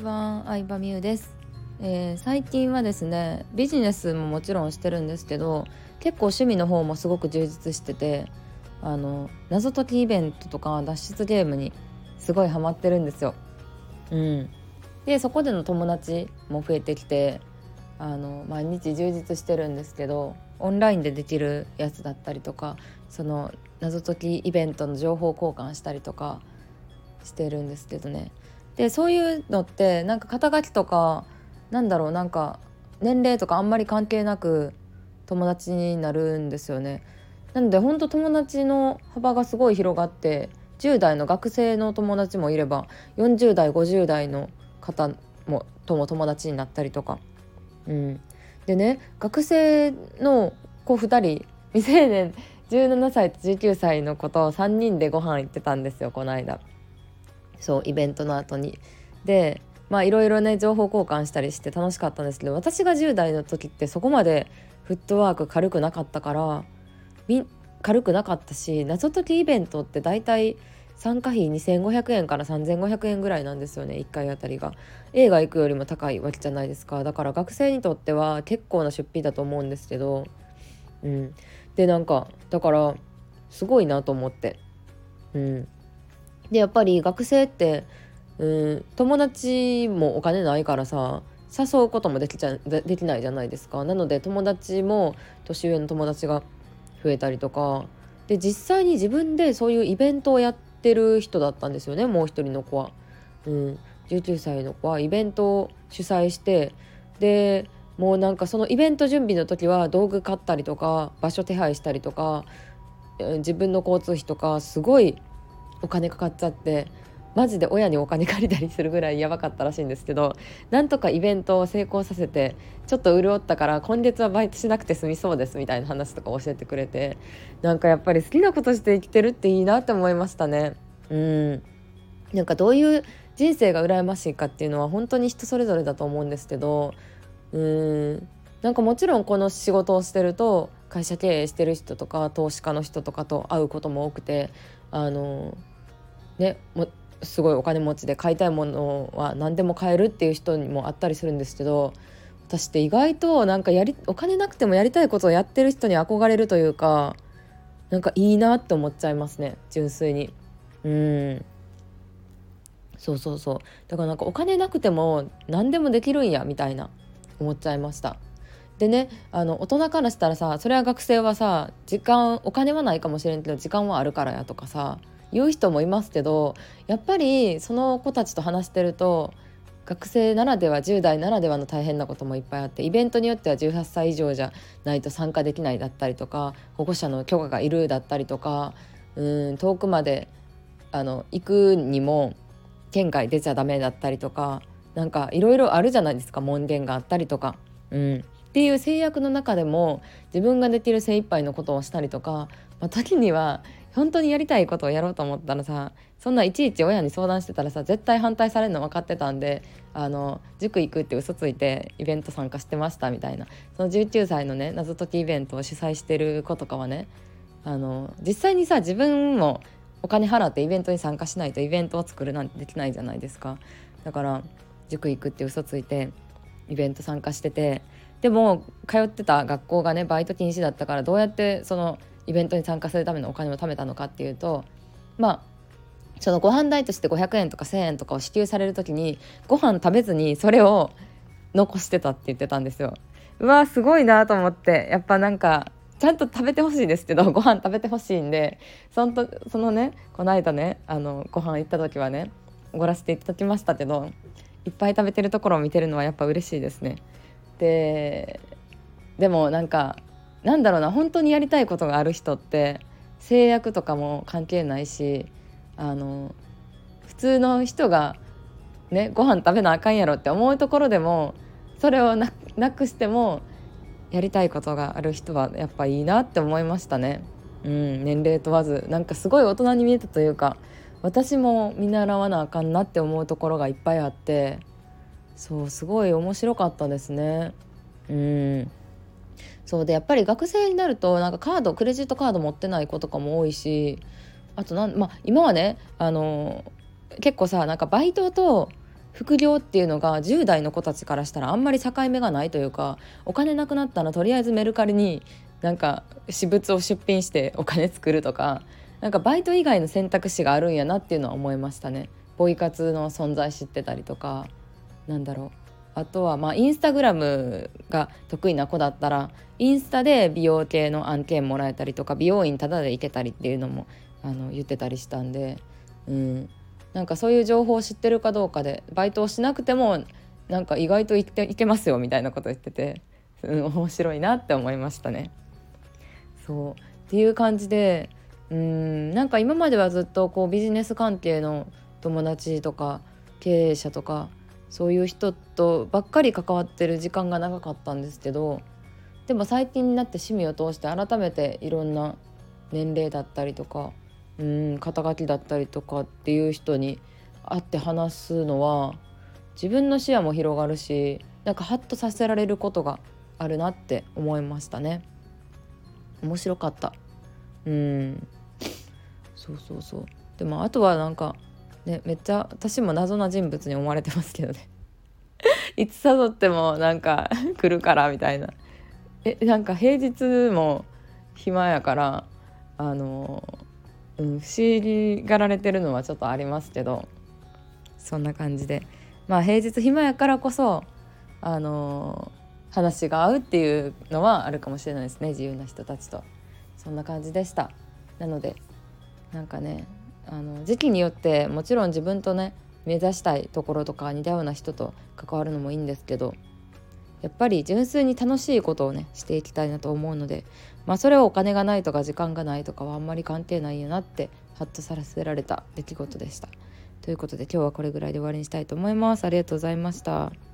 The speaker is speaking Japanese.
ちは、相葉美優です、えー、最近はですねビジネスももちろんしてるんですけど結構趣味の方もすごく充実しててあの謎解きイベントとか脱出ゲームにすごいハマってるんですよ。うん、でそこでの友達も増えてきてあの毎日充実してるんですけどオンラインでできるやつだったりとかその謎解きイベントの情報交換したりとかしてるんですけどね。でそういうのってなんか肩書きとかなんだろうなんか年齢とかあんまり関係なく友達になるんですよね。なので本当友達の幅がすごい広がって10代の学生の友達もいれば40代50代の方もとも友達になったりとか。うん、でね学生の子2人未成年17歳と19歳の子と3人でご飯行ってたんですよこの間。そうイベントの後に。でまあいろいろね情報交換したりして楽しかったんですけど私が10代の時ってそこまでフットワーク軽くなかったから軽くなかったし謎解きイベントって大体参加費2500円から3500円ぐらいなんですよね1回あたりが。映画行くよりも高いわけじゃないですか。だから学生にとっては結構な出費だと思うんですけどうん。でなんかだからすごいなと思って。うん。でやっぱり学生ってうん友達もお金ないからさ誘うこともできちゃできないじゃないですかなので友達も年上の友達が増えたりとかで実際に自分でそういうイベントをやってる人だったんですよねもう一人の子は。うん、19歳の子はイベントを主催してでもうなんかそのイベント準備の時は道具買ったりとか場所手配したりとか自分の交通費とかすごいお金かかっちゃってマジで親にお金借りたりするぐらいやばかったらしいんですけどなんとかイベントを成功させてちょっと潤ったから今月はバイトしなくて済みそうですみたいな話とか教えてくれてなんかやっぱり好きなことして生きてるっていいなって思いましたね。うんなんかどういう人生が羨ましいかっていうのは本当に人それぞれだと思うんですけどうんなんかもちろんこの仕事をしてると会社経営してる人とか投資家の人とかと会うことも多くてあのねもすごいお金持ちで買いたいものは何でも買えるっていう人にもあったりするんですけど私って意外となんかやりお金なくてもやりたいことをやってる人に憧れるというかなんかいいなって思っちゃいますね純粋に。うん。そうそうそう。だからなんかお金なくても何でもできるんやみたいな思っちゃいました。でねあの大人からしたらさそれは学生はさ時間お金はないかもしれんけど時間はあるからやとかさ言う人もいますけどやっぱりその子たちと話してると学生ならでは10代ならではの大変なこともいっぱいあってイベントによっては18歳以上じゃないと参加できないだったりとか保護者の許可がいるだったりとかうん遠くまであの行くにも県外出ちゃダメだったりとかなんかいろいろあるじゃないですか門限があったりとか。うん、っていう制約の中でも自分ができる精一杯のことをしたりとか、まあ、時には本当にやりたいことをやろうと思ったらさそんないちいち親に相談してたらさ絶対反対されるの分かってたんであの塾行くって嘘ついてイベント参加してましたみたいな。その19歳のね謎解きイベントを主催してる子とかはねあの実際にさ自分もお金払ってイベントに参加しないとイベントを作るなんてできないじゃないですか。だから塾行くって嘘ついてイベント参加しててでも通ってた学校がねバイト禁止だったからどうやってそのイベントに参加するためのお金を貯めたのかっていうとまあそのご飯代として500円とか1,000円とかを支給される時にご飯食べずにそれを残してたって言ってたんですよ。うわすごいなと思ってやっぱなんかちゃんと食べてほしいですけどご飯食べてほしいんでそのとそのねこの間ねあのご飯行った時はねおごらせていただきましたけどいっぱい食べてるところを見てるのはやっぱ嬉しいですね。ででもなんかなんだろうな本当にやりたいことがある人って制約とかも関係ないしあの普通の人がねご飯食べなあかんやろって思うところでもそれをなくしてもやりたいことがある人はやっぱいいなって思いましたね。うん、年齢問わずなんかすごい大人に見えたというか私も見習わなあかんなって思うところがいっぱいあってそうすごい面白かったですね。うんそうでやっぱり学生になるとなんかカードクレジットカード持ってない子とかも多いしあとなん、まあ、今はねあの結構さなんかバイトと副業っていうのが10代の子たちからしたらあんまり境目がないというかお金なくなったらとりあえずメルカリになんか私物を出品してお金作るとかなんかバイト以外の選択肢があるんやなっていうのは思いましたね。ポイ活の存在知ってたりとかなんだろうあとはまあインスタグラムが得意な子だったらインスタで美容系の案件もらえたりとか美容院タダで行けたりっていうのもあの言ってたりしたんで、うん、なんかそういう情報を知ってるかどうかでバイトをしなくてもなんか意外と行っていけますよみたいなこと言ってて、うん、面白いなって思いましたね。そうっていう感じでうんなんか今まではずっとこうビジネス関係の友達とか経営者とかそういう人とばっかり関わってる時間が長かったんですけどでも最近になって趣味を通して改めていろんな年齢だったりとかうん肩書きだったりとかっていう人に会って話すのは自分の視野も広がるしなんかハッとさせられることがあるなって思いましたね。面白かった。うん。そうそうそう。でもあとはなんかねめっちゃ私も謎な人物に思われてますけどね。いつ誘ってもなんか来るからみたいな。えなんか平日も暇やからあの、うん、不思議がられてるのはちょっとありますけどそんな感じで。まあ平日暇やからこそあの話が合うっていうのはあるかもしれないですね自由な人たちと。そんな感じでした。なのでなんかねあの時期によってもちろん自分とね目指したいところとか似たような人と関わるのもいいんですけどやっぱり純粋に楽しいことをねしていきたいなと思うのでまあそれはお金がないとか時間がないとかはあんまり関係ないよなってハッとさせられた出来事でした。ということで今日はこれぐらいで終わりにしたいと思います。ありがとうございました。